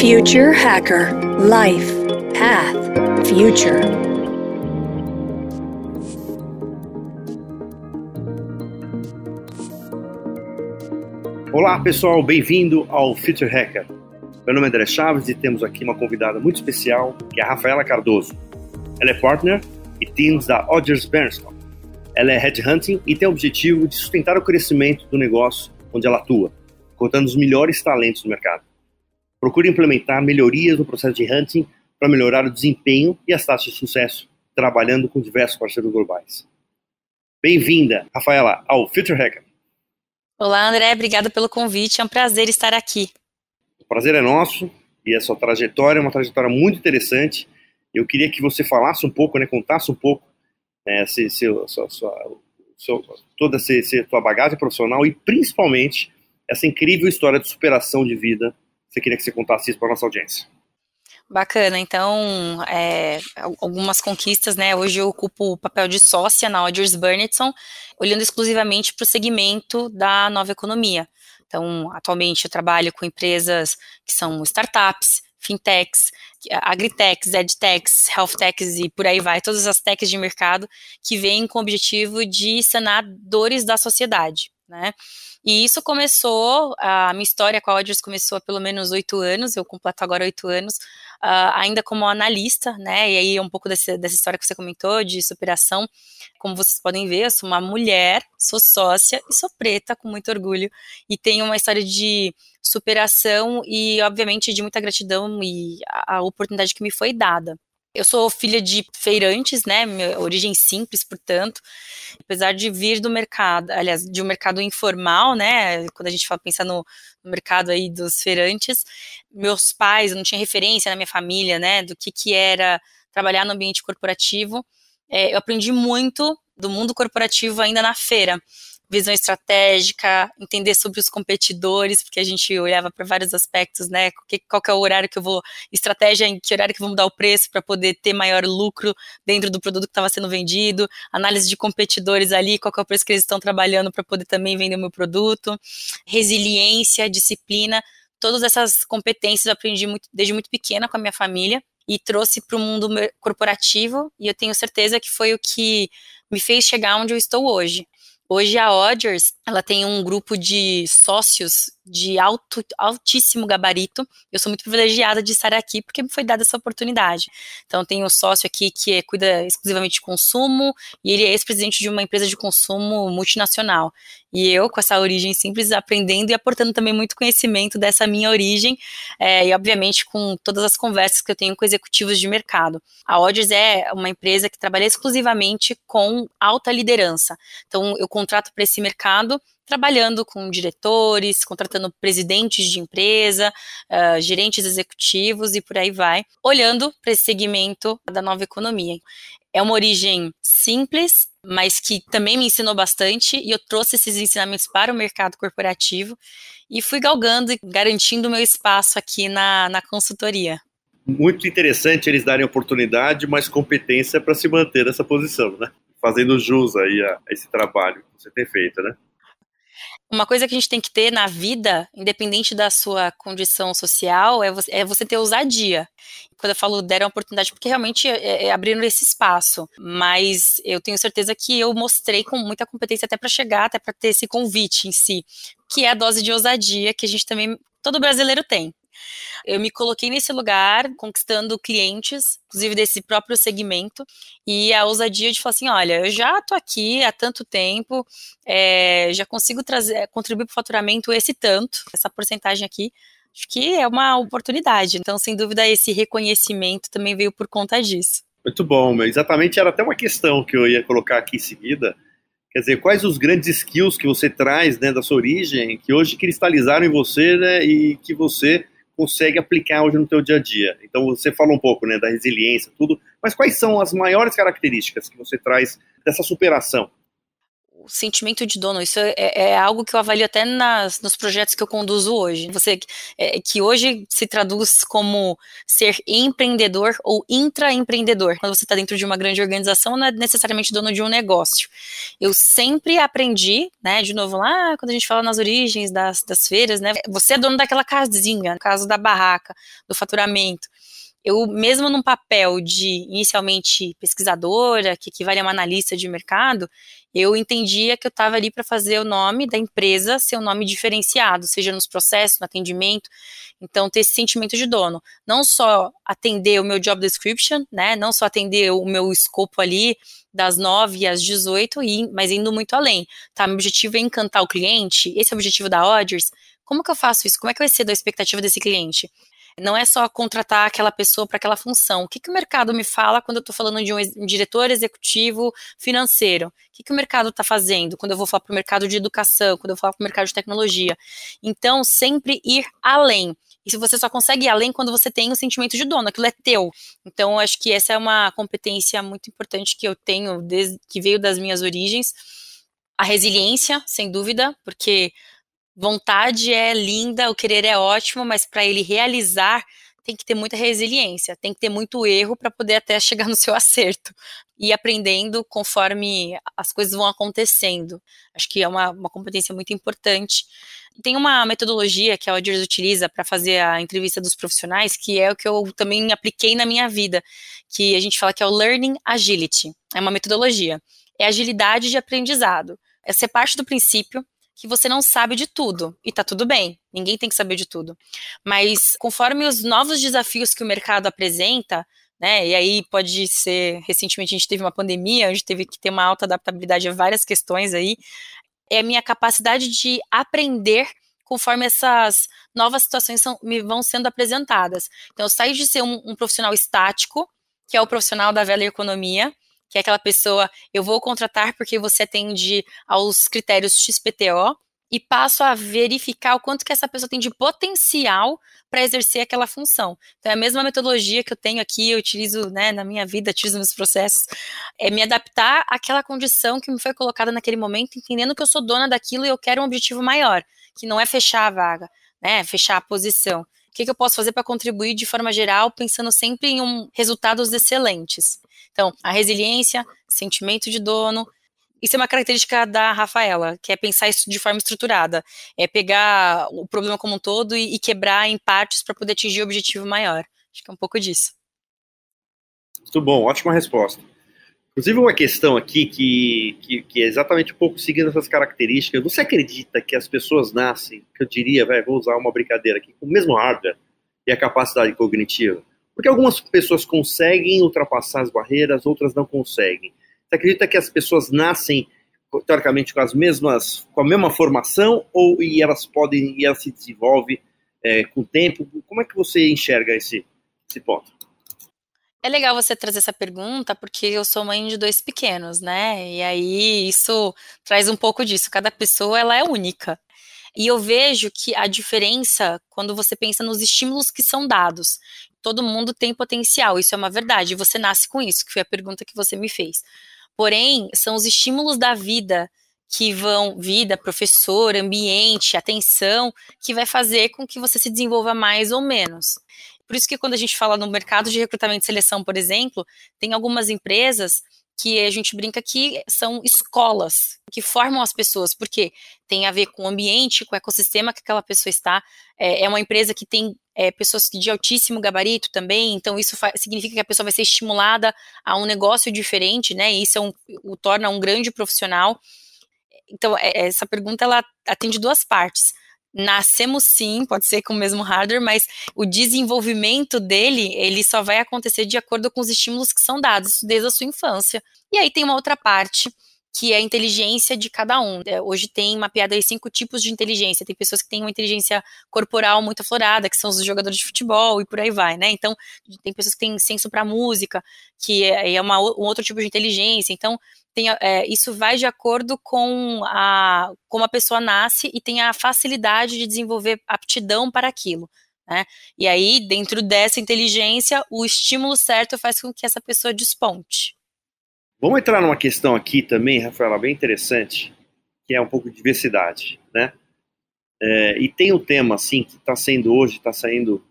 Future Hacker Life Path Future. Olá pessoal, bem-vindo ao Future Hacker. Meu nome é André Chaves e temos aqui uma convidada muito especial, que é a Rafaela Cardoso. Ela é partner e teams da Odgers Bernscott. Ela é headhunting e tem o objetivo de sustentar o crescimento do negócio onde ela atua, contando os melhores talentos do mercado. Procure implementar melhorias no processo de hunting para melhorar o desempenho e as taxas de sucesso, trabalhando com diversos parceiros globais. Bem-vinda, Rafaela, ao Future Hacker. Olá, André, obrigada pelo convite, é um prazer estar aqui. O prazer é nosso e a sua trajetória é uma trajetória muito interessante. Eu queria que você falasse um pouco, né, contasse um pouco né, se, se, sua, sua, sua, toda essa sua bagagem profissional e principalmente essa incrível história de superação de vida você queria que você contasse isso para nossa audiência. Bacana, então, é, algumas conquistas, né? Hoje eu ocupo o papel de sócia na Odgers Burnetson, olhando exclusivamente para o segmento da nova economia. Então, atualmente eu trabalho com empresas que são startups, fintechs, agritechs, edtechs, healthtechs e por aí vai, todas as techs de mercado que vêm com o objetivo de sanar dores da sociedade, né? E isso começou, a minha história com a Odgers começou há pelo menos oito anos, eu completo agora oito anos, uh, ainda como analista, né? E aí um pouco desse, dessa história que você comentou de superação. Como vocês podem ver, eu sou uma mulher, sou sócia e sou preta, com muito orgulho. E tenho uma história de superação e, obviamente, de muita gratidão e a, a oportunidade que me foi dada. Eu sou filha de feirantes, né? Minha origem simples, portanto, apesar de vir do mercado, aliás, de um mercado informal, né? Quando a gente fala pensar no, no mercado aí dos feirantes, meus pais, não tinha referência na minha família, né? Do que que era trabalhar no ambiente corporativo. É, eu aprendi muito do mundo corporativo ainda na feira visão estratégica, entender sobre os competidores, porque a gente olhava para vários aspectos, né? Qual que é o horário que eu vou, estratégia em que horário que eu vou mudar o preço para poder ter maior lucro dentro do produto que estava sendo vendido, análise de competidores ali, qual que é o preço que eles estão trabalhando para poder também vender o meu produto, resiliência, disciplina, todas essas competências eu aprendi muito, desde muito pequena com a minha família e trouxe para o mundo corporativo e eu tenho certeza que foi o que me fez chegar onde eu estou hoje. Hoje a Odgers, ela tem um grupo de sócios de alto, altíssimo gabarito. Eu sou muito privilegiada de estar aqui porque me foi dada essa oportunidade. Então, tem um sócio aqui que é, cuida exclusivamente de consumo e ele é ex-presidente de uma empresa de consumo multinacional. E eu, com essa origem simples, aprendendo e aportando também muito conhecimento dessa minha origem é, e, obviamente, com todas as conversas que eu tenho com executivos de mercado. A Odgers é uma empresa que trabalha exclusivamente com alta liderança. Então, eu contrato para esse mercado trabalhando com diretores, contratando presidentes de empresa, uh, gerentes executivos e por aí vai, olhando para esse segmento da nova economia. É uma origem simples, mas que também me ensinou bastante e eu trouxe esses ensinamentos para o mercado corporativo e fui galgando e garantindo o meu espaço aqui na, na consultoria. Muito interessante eles darem oportunidade, mas competência para se manter nessa posição, né? Fazendo jus aí a esse trabalho que você tem feito, né? Uma coisa que a gente tem que ter na vida, independente da sua condição social, é você, é você ter ousadia. Quando eu falo deram oportunidade, porque realmente é, é abrindo esse espaço. Mas eu tenho certeza que eu mostrei com muita competência até para chegar, até para ter esse convite em si, que é a dose de ousadia que a gente também, todo brasileiro tem. Eu me coloquei nesse lugar, conquistando clientes, inclusive desse próprio segmento, e a ousadia de falar assim: olha, eu já tô aqui há tanto tempo, é, já consigo trazer, contribuir para o faturamento esse tanto, essa porcentagem aqui. Acho que é uma oportunidade. Então, sem dúvida, esse reconhecimento também veio por conta disso. Muito bom, exatamente era até uma questão que eu ia colocar aqui em seguida. Quer dizer, quais os grandes skills que você traz né, da sua origem, que hoje cristalizaram em você né, e que você consegue aplicar hoje no teu dia a dia. Então você falou um pouco, né, da resiliência, tudo, mas quais são as maiores características que você traz dessa superação? Sentimento de dono, isso é, é, algo que eu avalio até nas, nos projetos que eu conduzo hoje. Você é, que hoje se traduz como ser empreendedor ou intraempreendedor. Quando você está dentro de uma grande organização, não é necessariamente dono de um negócio. Eu sempre aprendi, né? De novo, lá quando a gente fala nas origens das, das feiras, né? Você é dono daquela casinha, no caso da barraca, do faturamento eu mesmo num papel de inicialmente pesquisadora, que equivale a uma analista de mercado, eu entendia que eu estava ali para fazer o nome da empresa ser um nome diferenciado, seja nos processos, no atendimento. Então, ter esse sentimento de dono. Não só atender o meu job description, né? Não só atender o meu escopo ali das 9 às 18, mas indo muito além. Tá? Meu objetivo é encantar o cliente, esse é o objetivo da Odgers. Como que eu faço isso? Como é que vai ser da expectativa desse cliente? Não é só contratar aquela pessoa para aquela função. O que, que o mercado me fala quando eu estou falando de um, um, diretor executivo financeiro? O que, que o mercado está fazendo quando eu vou falar para o mercado de educação, quando eu vou falar para o mercado de tecnologia? Então, sempre ir além. E se você só consegue ir além quando você tem o sentimento de dono, aquilo é teu. Então, acho que essa é uma competência muito importante que eu tenho, desde que veio das minhas origens. A resiliência, sem dúvida, porque vontade é linda, o querer é ótimo, mas para ele realizar tem que ter muita resiliência, tem que ter muito erro para poder até chegar no seu acerto e aprendendo conforme as coisas vão acontecendo. Acho que é uma, uma competência muito importante. Tem uma metodologia que a Odgers utiliza para fazer a entrevista dos profissionais, que é o que eu também apliquei na minha vida, que a gente fala que é o Learning Agility. É uma metodologia. É agilidade de aprendizado. É ser parte do princípio que você não sabe de tudo. E tá tudo bem, ninguém tem que saber de tudo. Mas conforme os novos desafios que o mercado apresenta, né? E aí pode ser, recentemente a gente teve uma pandemia, a gente teve que ter uma alta adaptabilidade a várias questões aí. É a minha capacidade de aprender conforme essas novas situações são, me vão sendo apresentadas. Então, eu saio de ser um, um profissional estático, que é o profissional da velha economia, que é aquela pessoa, eu vou contratar porque você atende aos critérios XPTO, e passo a verificar o quanto que essa pessoa tem de potencial para exercer aquela função. Então, é a mesma metodologia que eu tenho aqui, eu utilizo né, na minha vida, utilizo nos processos, é me adaptar àquela condição que me foi colocada naquele momento, entendendo que eu sou dona daquilo e eu quero um objetivo maior, que não é fechar a vaga, né, fechar a posição. Que, que eu posso fazer para contribuir de forma geral, pensando sempre em um, resultados excelentes? Então, a resiliência, sentimento de dono, isso é uma característica da Rafaela, que é pensar isso de forma estruturada. É pegar o problema como um todo e, e quebrar em partes para poder atingir o objetivo maior. Acho que é um pouco disso. Muito bom, ótima resposta. Inclusive, uma questão aqui que, que, que, é exatamente um pouco seguindo essas características. Você acredita que as pessoas nascem, que eu diria, véio, vou usar uma brincadeira aqui, com o mesmo hardware e a capacidade cognitiva? Porque algumas pessoas conseguem ultrapassar as barreiras, outras não conseguem. Você acredita que as pessoas nascem teoricamente com as mesmas, com a mesma formação ou e elas podem e elas se desenvolvem é, com o tempo? Como é que você enxerga esse, esse ponto? É legal você trazer essa pergunta, porque eu sou mãe de dois pequenos, né? E aí isso traz um pouco disso. Cada pessoa ela é única. E eu vejo que a diferença quando você pensa nos estímulos que são dados. Todo mundo tem potencial, isso é uma verdade. Você nasce com isso, que foi a pergunta que você me fez. Porém, são os estímulos da vida que vão, vida, professor, ambiente, atenção, que vai fazer com que você se desenvolva mais ou menos. Por isso que quando a gente fala no mercado de recrutamento e seleção, por exemplo, tem algumas empresas que a gente brinca que são escolas que formam as pessoas, porque tem a ver com o ambiente, com o ecossistema que aquela pessoa está. É, é uma empresa que tem é, pessoas de altíssimo gabarito também, então isso significa que a pessoa vai ser estimulada a um negócio diferente, né? E isso é um, o torna um grande profissional. Então, é, essa pergunta ela atende duas partes nascemos sim, pode ser com o mesmo hardware, mas o desenvolvimento dele, ele só vai acontecer de acordo com os estímulos que são dados desde a sua infância. E aí tem uma outra parte que é a inteligência de cada um. É, hoje tem mapeado aí cinco tipos de inteligência. Tem pessoas que têm uma inteligência corporal muito aflorada, que são os jogadores de futebol e por aí vai, né? Então, tem pessoas que têm senso para música, que é, é uma, um outro tipo de inteligência. Então, tem, é, isso vai de acordo com a, como a pessoa nasce e tem a facilidade de desenvolver aptidão para aquilo. Né? E aí, dentro dessa inteligência, o estímulo certo faz com que essa pessoa desponte. Vamos entrar numa questão aqui também, Rafaela, bem interessante, que é um pouco de diversidade, né? É, e tem um tema, assim, que está sendo hoje, está saindo,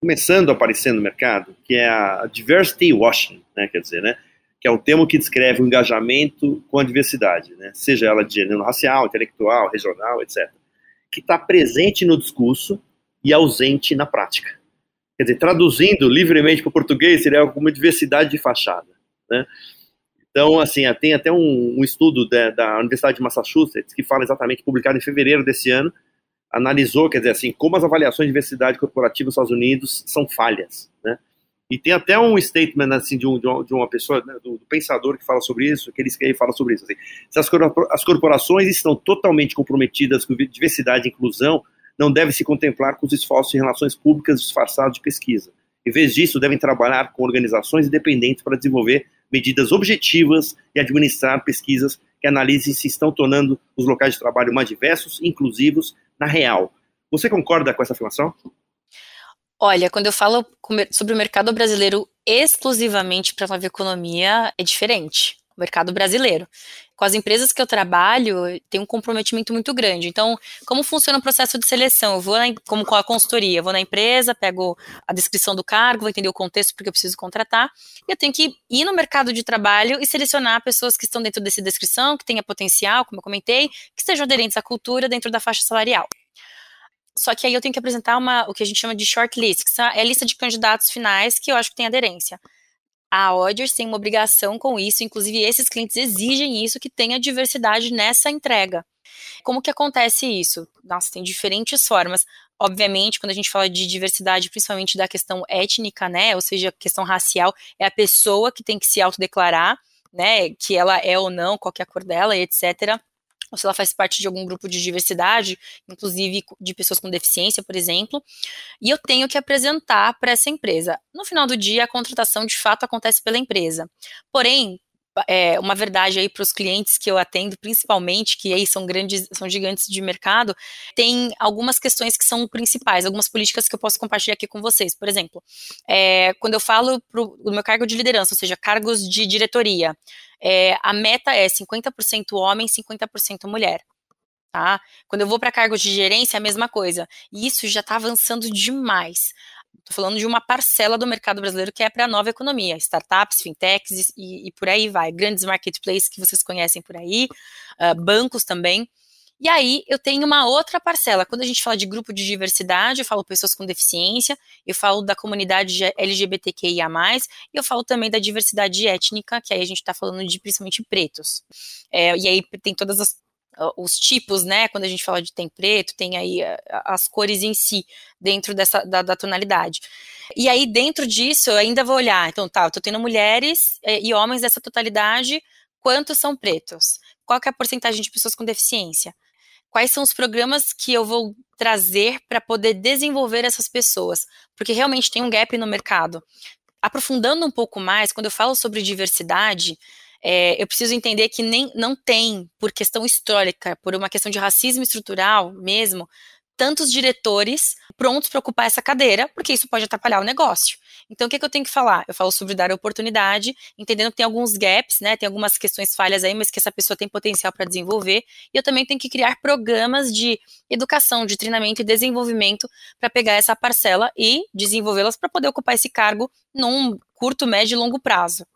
começando a aparecer no mercado, que é a diversity washing, né? Quer dizer, né? Que é o termo que descreve o engajamento com a diversidade, né? Seja ela de gênero racial, intelectual, regional, etc. Que está presente no discurso e ausente na prática. Quer dizer, traduzindo livremente para o português, seria uma diversidade de fachada, né? Então, assim, tem até um, um estudo da, da, Universidade de Massachusetts que fala exatamente, publicado em fevereiro desse ano, analisou, quer dizer, assim, como as avaliações de diversidade corporativa nos Estados Unidos são falhas, né? E tem até um statement, assim, de, um, de uma pessoa, né, do, do, pensador que fala sobre isso, que ele, fala sobre isso, assim, se as, as corporações estão totalmente comprometidas com diversidade e inclusão, não deve se contemplar com os esforços em relações públicas disfarçados de pesquisa. Em vez disso, devem trabalhar com organizações independentes para desenvolver medidas objetivas e administrar pesquisas que analisem se estão tornando os locais de trabalho mais diversos e inclusivos na real. Você concorda com essa afirmação? Olha, quando eu falo sobre o mercado brasileiro exclusivamente para a nova economia, é diferente o mercado brasileiro. Com as empresas que eu trabalho, tem um comprometimento muito grande. Então, como funciona o processo de seleção? Eu vou, na, como com a consultoria, eu vou na empresa, pego a descrição do cargo, vou entender o contexto porque eu preciso contratar, e eu tenho que ir no mercado de trabalho e selecionar pessoas que estão dentro dessa descrição, que tenha potencial, como eu comentei, que estejam aderentes à cultura dentro da faixa salarial. Só que aí eu tenho que apresentar uma, o que a gente chama de shortlist, que é a lista de candidatos finais que eu acho que tem aderência a Odgers tem uma obrigação com isso, inclusive esses clientes exigem isso, que tenha diversidade nessa entrega. Como que acontece isso? Nossa, tem diferentes formas. Obviamente, quando a gente fala de diversidade, principalmente da questão étnica, né, ou seja, questão racial, é a pessoa que tem que se autodeclarar, né, que ela é ou não, qual é a cor dela, etc ou se ela faz parte de algum grupo de diversidade, inclusive de pessoas com deficiência, por exemplo, e eu tenho que apresentar para essa empresa. No final do dia, a contratação de fato acontece pela empresa. Porém, é, uma verdade aí para os clientes que eu atendo, principalmente, que aí são grandes, são gigantes de mercado, tem algumas questões que são principais, algumas políticas que eu posso compartilhar aqui com vocês. Por exemplo, é, quando eu falo pro, do meu cargo de liderança, ou seja, cargos de diretoria, é, a meta é 50% homem, 50% mulher. Tá? Quando eu vou para cargos de gerência, é a mesma coisa. E isso já está avançando demais. Estou falando de uma parcela do mercado brasileiro que é para a nova economia, startups, fintechs e, e, por aí vai, grandes marketplaces que vocês conhecem por aí, uh, bancos também. E aí eu tenho uma outra parcela. Quando a gente fala de grupo de diversidade, eu falo pessoas com deficiência, eu falo da comunidade LGBTQIA, e eu falo também da diversidade étnica, que aí a gente está falando de principalmente pretos. É, e aí tem todas as os tipos, né? Quando a gente fala de tem preto, tem aí as cores em si dentro dessa da, da, tonalidade. E aí dentro disso eu ainda vou olhar, então tá, eu tô tendo mulheres é, e homens dessa totalidade, quantos são pretos? Qual é a porcentagem de pessoas com deficiência? quais são os programas que eu vou trazer para poder desenvolver essas pessoas, porque realmente tem um gap no mercado. Aprofundando um pouco mais, quando eu falo sobre diversidade, é, eu preciso entender que nem, não tem, por questão histórica, por uma questão de racismo estrutural mesmo, tantos diretores prontos para ocupar essa cadeira, porque isso pode atrapalhar o negócio. Então, o que, que eu tenho que falar? Eu falo sobre dar oportunidade, entendendo que tem alguns gaps, né? Tem algumas questões falhas aí, mas que essa pessoa tem potencial para desenvolver. E eu também tenho que criar programas de educação, de treinamento e desenvolvimento para pegar essa parcela e desenvolvê-las para poder ocupar esse cargo num curto, médio e longo prazo.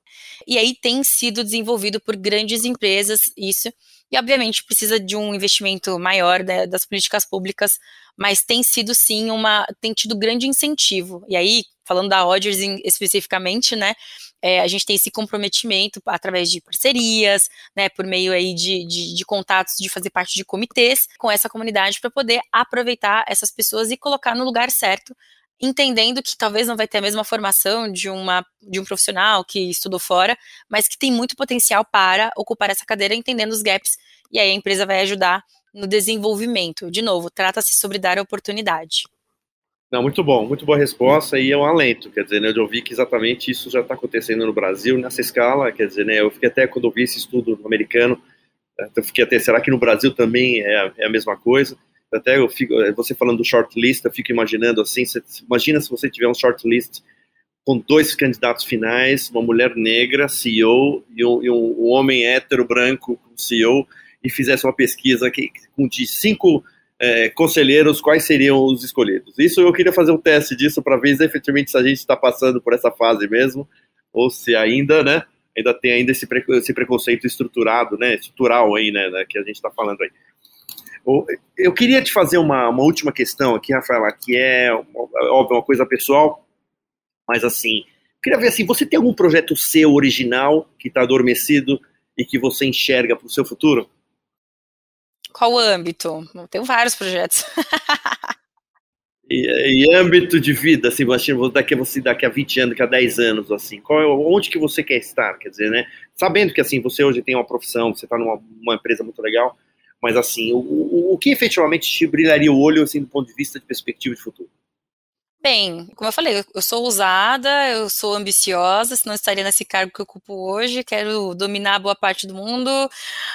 E aí tem sido desenvolvido por grandes empresas isso, e obviamente precisa de um investimento maior né, das políticas públicas, mas tem sido sim uma, tem tido grande incentivo. E aí, falando da Odgers especificamente, né, é, a gente tem esse comprometimento através de parcerias, né, por meio aí de, de, de contatos, de fazer parte de comitês com essa comunidade para poder aproveitar essas pessoas e colocar no lugar certo entendendo que talvez não vai ter a mesma formação de, uma, de um profissional que estudou fora, mas que tem muito potencial para ocupar essa cadeira, entendendo os gaps, e aí a empresa vai ajudar no desenvolvimento. De novo, trata-se sobre dar oportunidade. Não, muito bom, muito boa resposta e é um alento, quer dizer, né, eu ouvi que exatamente isso já está acontecendo no Brasil nessa escala, quer dizer, né, eu fiquei até quando eu vi esse estudo americano, eu fiquei até, será que no Brasil também é, é a mesma coisa? Até eu fico, eh, você falando do shortlist, eu fico imaginando assim, você, imagina se você tiver um shortlist com dois candidatos finais, uma mulher negra, CEO, e um, e um, homem hétero branco, CEO, e fizesse uma pesquisa que, de cinco é, conselheiros, quais seriam os escolhidos. Isso eu queria fazer um teste disso para ver efetivamente se a gente está passando por essa fase mesmo, ou se ainda, né, ainda tem ainda esse, esse preconceito estruturado, né, estrutural aí, né, né que a gente está falando aí. Eu queria te fazer uma, uma última questão aqui, Rafaela, que é, óbvio, uma coisa pessoal, mas assim, queria ver assim, você tem algum projeto seu original que está adormecido e que você enxerga para o seu futuro? Qual âmbito? Tenho vários projetos. e, e, âmbito de vida, assim, daqui a, você, daqui a 20 anos, daqui a 10 anos, assim, qual é, onde que você quer estar? Quer dizer, né? Sabendo que, assim, você hoje tem uma profissão, você está numa empresa muito legal, mas, assim, o, o, o que efetivamente te brilharia o olho, assim, do ponto de vista de perspectiva de futuro? Bem, como eu falei, eu sou ousada, eu sou ambiciosa, senão estaria nesse cargo que eu ocupo hoje. Quero dominar boa parte do mundo.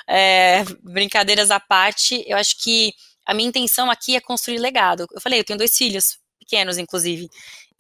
É, brincadeiras à parte, eu acho que a minha intenção aqui é construir legado. Eu falei, eu tenho dois filhos, pequenos, inclusive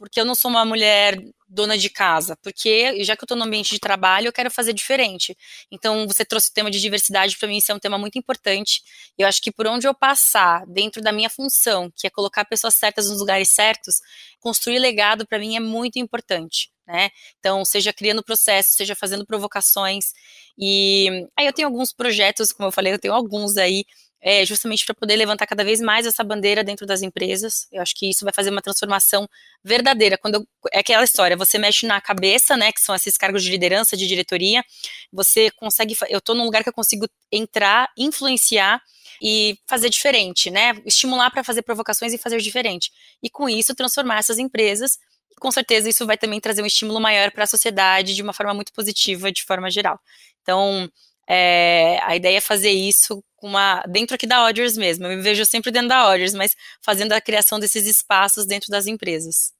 porque eu não sou uma mulher dona de casa, porque já que eu estou no ambiente de trabalho, eu quero fazer diferente. Então, você trouxe o tema de diversidade, para mim isso é um tema muito importante. Eu acho que por onde eu passar, dentro da minha função, que é colocar pessoas certas nos lugares certos, construir legado para mim é muito importante. Né? Então, seja criando processos, seja fazendo provocações. E aí eu tenho alguns projetos, como eu falei, eu tenho alguns aí é, justamente para poder levantar cada vez mais essa bandeira dentro das empresas. Eu acho que isso vai fazer uma transformação verdadeira. Quando eu, é aquela história, você mexe na cabeça, né, que são esses cargos de liderança, de diretoria, você consegue, eu estou num lugar que eu consigo entrar, influenciar e fazer diferente, né? Estimular para fazer provocações e fazer diferente. E com isso transformar essas empresas com certeza isso vai também trazer um estímulo maior para a sociedade de uma forma muito positiva, de forma geral. Então, é, a ideia é fazer isso uma, dentro aqui da Odgers mesmo. Eu me vejo sempre dentro da Odgers, mas fazendo a criação desses espaços dentro das empresas.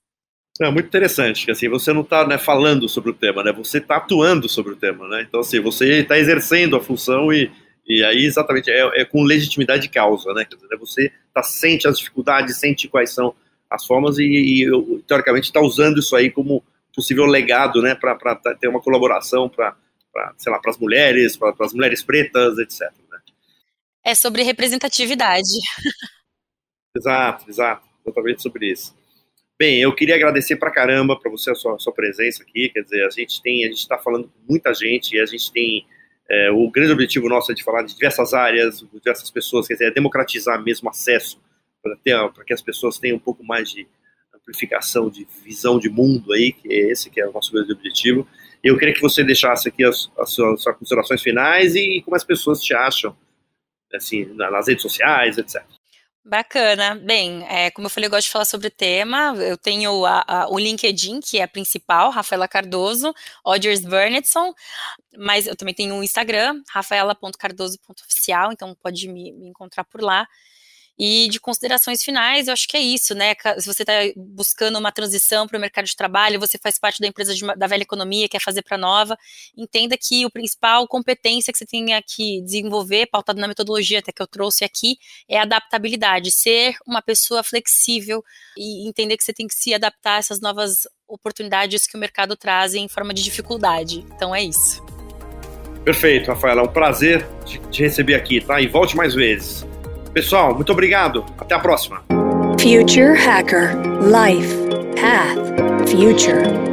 É muito interessante, que assim, você não está né, falando sobre o tema, né? Você está atuando sobre o tema, né? Então, assim, você está exercendo a função e, e aí exatamente é, é com legitimidade de causa, né? Dizer, né, você tá, sente as dificuldades, sente quais são as formas e, e teoricamente está usando isso aí como possível legado, né? Para ter uma colaboração, para para, sei lá, para as mulheres, para as mulheres pretas, etc. Né? É sobre representatividade. Exato, exato, totalmente sobre isso. Bem, eu queria agradecer para caramba para você a sua, a sua, presença aqui. Quer dizer, a gente tem, a gente está falando com muita gente e a gente tem é, o grande objetivo nosso é de falar de diversas áreas, diversas pessoas, quer dizer, é democratizar mesmo acesso para que as pessoas tenham um pouco mais de amplificação de visão de mundo aí, que é esse que é o nosso grande objetivo. Eu queria que você deixasse aqui as, as, suas, as suas, considerações finais e como as pessoas te acham, assim, nas redes sociais, etc. Bacana. Bem, é, como eu falei, eu gosto de falar sobre o tema. Eu tenho a, a, o LinkedIn, que é a principal, Rafaela Cardoso, Odgers Burnetson, mas eu também tenho o Instagram, rafaela.cardoso.oficial, então pode me, me encontrar por lá. E de considerações finais, eu acho que é isso, né? Se você está buscando uma transição para o mercado de trabalho, você faz parte da empresa de, da velha economia, quer fazer para nova, entenda que o principal competência que você tem que desenvolver, pautado na metodologia até que eu trouxe aqui, é a adaptabilidade, ser uma pessoa flexível e entender que você tem que se adaptar a essas novas oportunidades que o mercado traz em forma de dificuldade. Então é isso. Perfeito, Rafaela. É um prazer te receber aqui, tá? E volte mais vezes. Pessoal, muito obrigado. Até a próxima. Future Hacker Life Path Future